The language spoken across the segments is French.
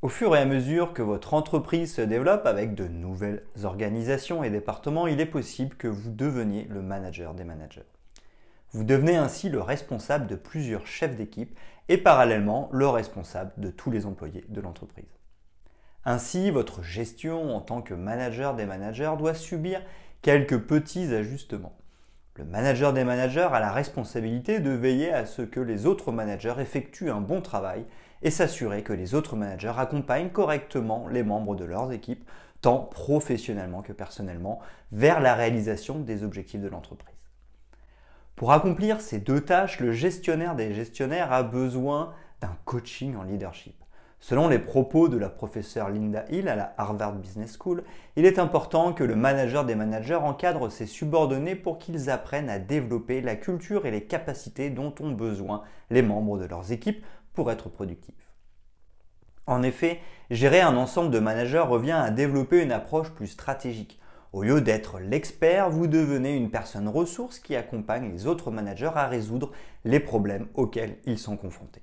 Au fur et à mesure que votre entreprise se développe avec de nouvelles organisations et départements, il est possible que vous deveniez le manager des managers. Vous devenez ainsi le responsable de plusieurs chefs d'équipe et parallèlement le responsable de tous les employés de l'entreprise. Ainsi, votre gestion en tant que manager des managers doit subir quelques petits ajustements. Le manager des managers a la responsabilité de veiller à ce que les autres managers effectuent un bon travail et s'assurer que les autres managers accompagnent correctement les membres de leurs équipes, tant professionnellement que personnellement, vers la réalisation des objectifs de l'entreprise. Pour accomplir ces deux tâches, le gestionnaire des gestionnaires a besoin d'un coaching en leadership. Selon les propos de la professeure Linda Hill à la Harvard Business School, il est important que le manager des managers encadre ses subordonnés pour qu'ils apprennent à développer la culture et les capacités dont ont besoin les membres de leurs équipes pour être productif. En effet, gérer un ensemble de managers revient à développer une approche plus stratégique. Au lieu d'être l'expert, vous devenez une personne ressource qui accompagne les autres managers à résoudre les problèmes auxquels ils sont confrontés.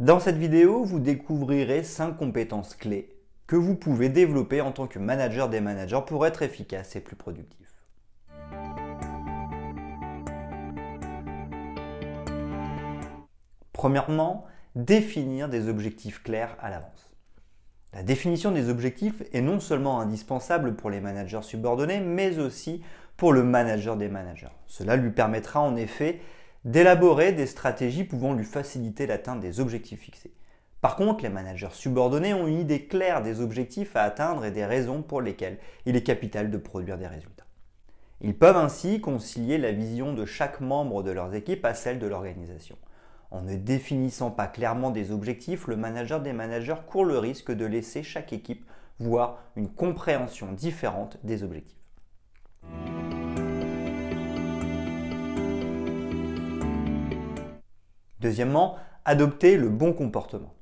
Dans cette vidéo, vous découvrirez 5 compétences clés que vous pouvez développer en tant que manager des managers pour être efficace et plus productif. Premièrement, définir des objectifs clairs à l'avance. La définition des objectifs est non seulement indispensable pour les managers subordonnés, mais aussi pour le manager des managers. Cela lui permettra en effet d'élaborer des stratégies pouvant lui faciliter l'atteinte des objectifs fixés. Par contre, les managers subordonnés ont une idée claire des objectifs à atteindre et des raisons pour lesquelles il est capital de produire des résultats. Ils peuvent ainsi concilier la vision de chaque membre de leurs équipes à celle de l'organisation. En ne définissant pas clairement des objectifs, le manager des managers court le risque de laisser chaque équipe voir une compréhension différente des objectifs. Deuxièmement, adopter le bon comportement.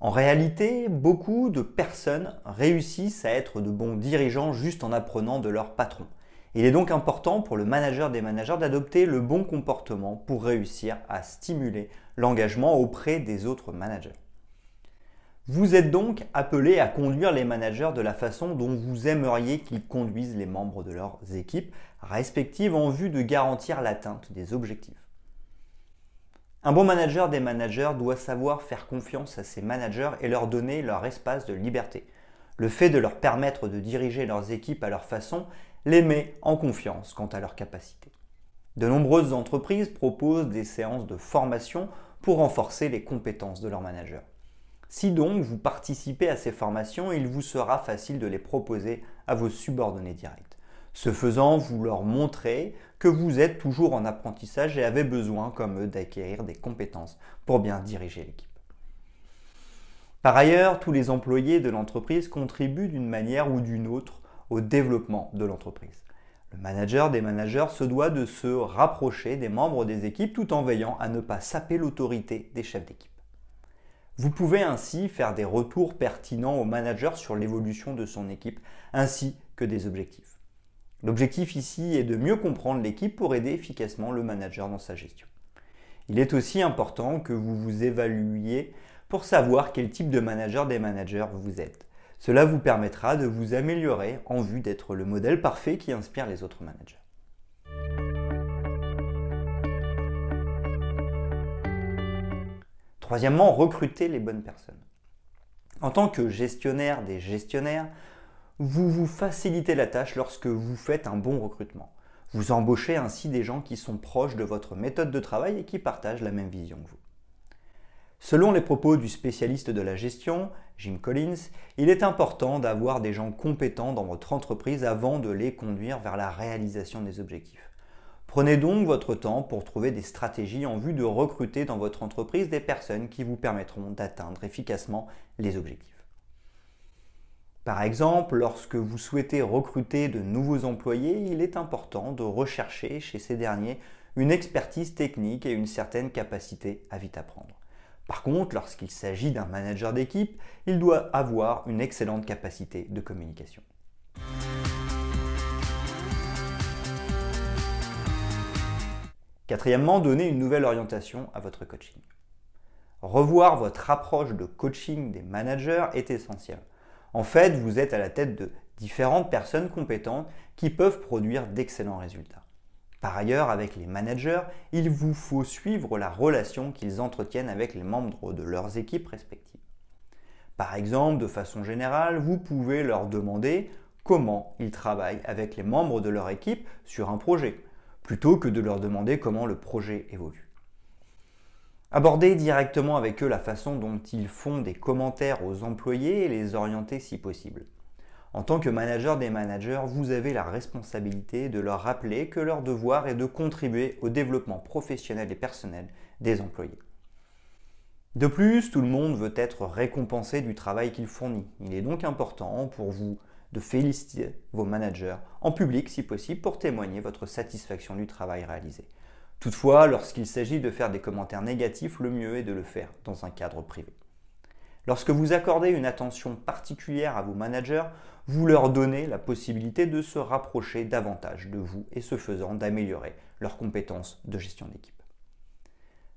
En réalité, beaucoup de personnes réussissent à être de bons dirigeants juste en apprenant de leur patron. Il est donc important pour le manager des managers d'adopter le bon comportement pour réussir à stimuler l'engagement auprès des autres managers. Vous êtes donc appelé à conduire les managers de la façon dont vous aimeriez qu'ils conduisent les membres de leurs équipes respectives en vue de garantir l'atteinte des objectifs. Un bon manager des managers doit savoir faire confiance à ses managers et leur donner leur espace de liberté. Le fait de leur permettre de diriger leurs équipes à leur façon les met en confiance quant à leurs capacités. De nombreuses entreprises proposent des séances de formation pour renforcer les compétences de leurs managers. Si donc vous participez à ces formations, il vous sera facile de les proposer à vos subordonnés directs. Ce faisant, vous leur montrez que vous êtes toujours en apprentissage et avez besoin, comme eux, d'acquérir des compétences pour bien diriger l'équipe. Par ailleurs, tous les employés de l'entreprise contribuent d'une manière ou d'une autre au développement de l'entreprise. Le manager des managers se doit de se rapprocher des membres des équipes tout en veillant à ne pas saper l'autorité des chefs d'équipe. Vous pouvez ainsi faire des retours pertinents au manager sur l'évolution de son équipe ainsi que des objectifs. L'objectif ici est de mieux comprendre l'équipe pour aider efficacement le manager dans sa gestion. Il est aussi important que vous vous évaluiez pour savoir quel type de manager des managers vous êtes. Cela vous permettra de vous améliorer en vue d'être le modèle parfait qui inspire les autres managers. Troisièmement, recruter les bonnes personnes. En tant que gestionnaire des gestionnaires, vous vous facilitez la tâche lorsque vous faites un bon recrutement. Vous embauchez ainsi des gens qui sont proches de votre méthode de travail et qui partagent la même vision que vous. Selon les propos du spécialiste de la gestion, Jim Collins, il est important d'avoir des gens compétents dans votre entreprise avant de les conduire vers la réalisation des objectifs. Prenez donc votre temps pour trouver des stratégies en vue de recruter dans votre entreprise des personnes qui vous permettront d'atteindre efficacement les objectifs. Par exemple, lorsque vous souhaitez recruter de nouveaux employés, il est important de rechercher chez ces derniers une expertise technique et une certaine capacité à vite apprendre. Par contre, lorsqu'il s'agit d'un manager d'équipe, il doit avoir une excellente capacité de communication. Quatrièmement, donner une nouvelle orientation à votre coaching. Revoir votre approche de coaching des managers est essentiel. En fait, vous êtes à la tête de différentes personnes compétentes qui peuvent produire d'excellents résultats. Par ailleurs, avec les managers, il vous faut suivre la relation qu'ils entretiennent avec les membres de leurs équipes respectives. Par exemple, de façon générale, vous pouvez leur demander comment ils travaillent avec les membres de leur équipe sur un projet, plutôt que de leur demander comment le projet évolue. Abordez directement avec eux la façon dont ils font des commentaires aux employés et les orienter si possible. En tant que manager des managers, vous avez la responsabilité de leur rappeler que leur devoir est de contribuer au développement professionnel et personnel des employés. De plus, tout le monde veut être récompensé du travail qu'il fournit. Il est donc important pour vous de féliciter vos managers en public si possible pour témoigner votre satisfaction du travail réalisé. Toutefois, lorsqu'il s'agit de faire des commentaires négatifs, le mieux est de le faire dans un cadre privé. Lorsque vous accordez une attention particulière à vos managers, vous leur donnez la possibilité de se rapprocher davantage de vous et ce faisant d'améliorer leurs compétences de gestion d'équipe.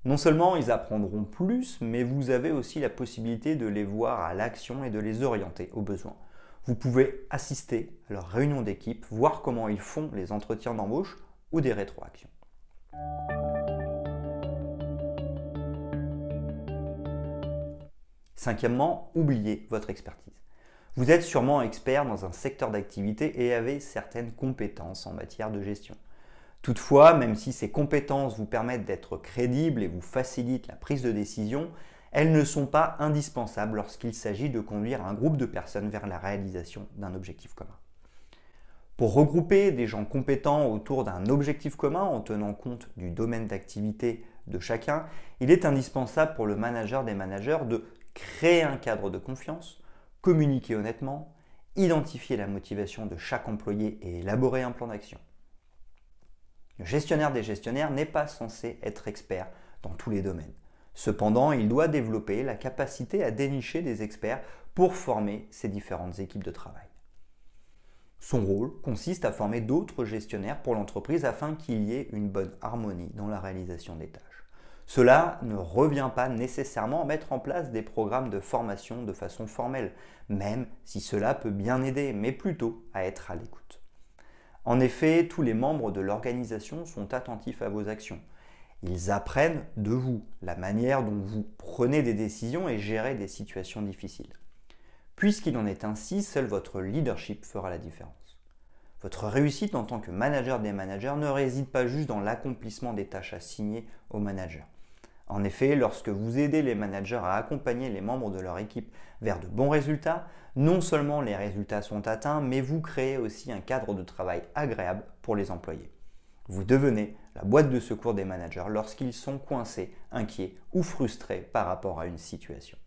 Non seulement ils apprendront plus, mais vous avez aussi la possibilité de les voir à l'action et de les orienter aux besoins. Vous pouvez assister à leurs réunions d'équipe, voir comment ils font les entretiens d'embauche ou des rétroactions. Cinquièmement, oubliez votre expertise. Vous êtes sûrement expert dans un secteur d'activité et avez certaines compétences en matière de gestion. Toutefois, même si ces compétences vous permettent d'être crédible et vous facilitent la prise de décision, elles ne sont pas indispensables lorsqu'il s'agit de conduire un groupe de personnes vers la réalisation d'un objectif commun. Pour regrouper des gens compétents autour d'un objectif commun en tenant compte du domaine d'activité de chacun, il est indispensable pour le manager des managers de créer un cadre de confiance, communiquer honnêtement, identifier la motivation de chaque employé et élaborer un plan d'action. Le gestionnaire des gestionnaires n'est pas censé être expert dans tous les domaines. Cependant, il doit développer la capacité à dénicher des experts pour former ces différentes équipes de travail. Son rôle consiste à former d'autres gestionnaires pour l'entreprise afin qu'il y ait une bonne harmonie dans la réalisation des tâches. Cela ne revient pas nécessairement à mettre en place des programmes de formation de façon formelle, même si cela peut bien aider, mais plutôt à être à l'écoute. En effet, tous les membres de l'organisation sont attentifs à vos actions. Ils apprennent de vous la manière dont vous prenez des décisions et gérez des situations difficiles. Puisqu'il en est ainsi, seul votre leadership fera la différence. Votre réussite en tant que manager des managers ne réside pas juste dans l'accomplissement des tâches assignées aux managers. En effet, lorsque vous aidez les managers à accompagner les membres de leur équipe vers de bons résultats, non seulement les résultats sont atteints, mais vous créez aussi un cadre de travail agréable pour les employés. Vous devenez la boîte de secours des managers lorsqu'ils sont coincés, inquiets ou frustrés par rapport à une situation.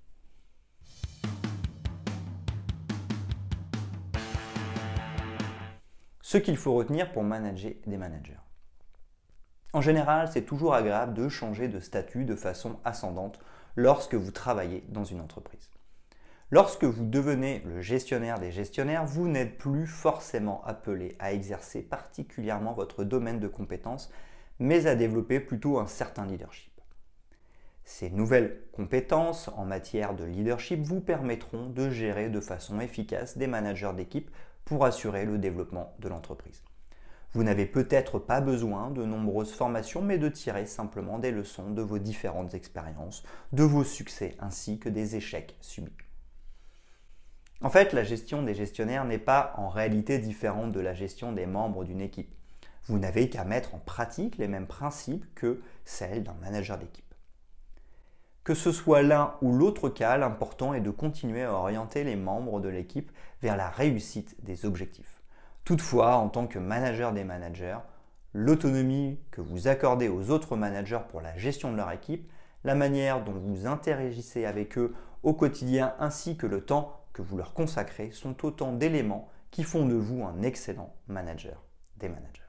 Ce qu'il faut retenir pour manager des managers. En général, c'est toujours agréable de changer de statut de façon ascendante lorsque vous travaillez dans une entreprise. Lorsque vous devenez le gestionnaire des gestionnaires, vous n'êtes plus forcément appelé à exercer particulièrement votre domaine de compétences, mais à développer plutôt un certain leadership. Ces nouvelles compétences en matière de leadership vous permettront de gérer de façon efficace des managers d'équipe pour assurer le développement de l'entreprise. Vous n'avez peut-être pas besoin de nombreuses formations, mais de tirer simplement des leçons de vos différentes expériences, de vos succès ainsi que des échecs subis. En fait, la gestion des gestionnaires n'est pas en réalité différente de la gestion des membres d'une équipe. Vous n'avez qu'à mettre en pratique les mêmes principes que celles d'un manager d'équipe. Que ce soit l'un ou l'autre cas, l'important est de continuer à orienter les membres de l'équipe vers la réussite des objectifs. Toutefois, en tant que manager des managers, l'autonomie que vous accordez aux autres managers pour la gestion de leur équipe, la manière dont vous interagissez avec eux au quotidien ainsi que le temps que vous leur consacrez sont autant d'éléments qui font de vous un excellent manager des managers.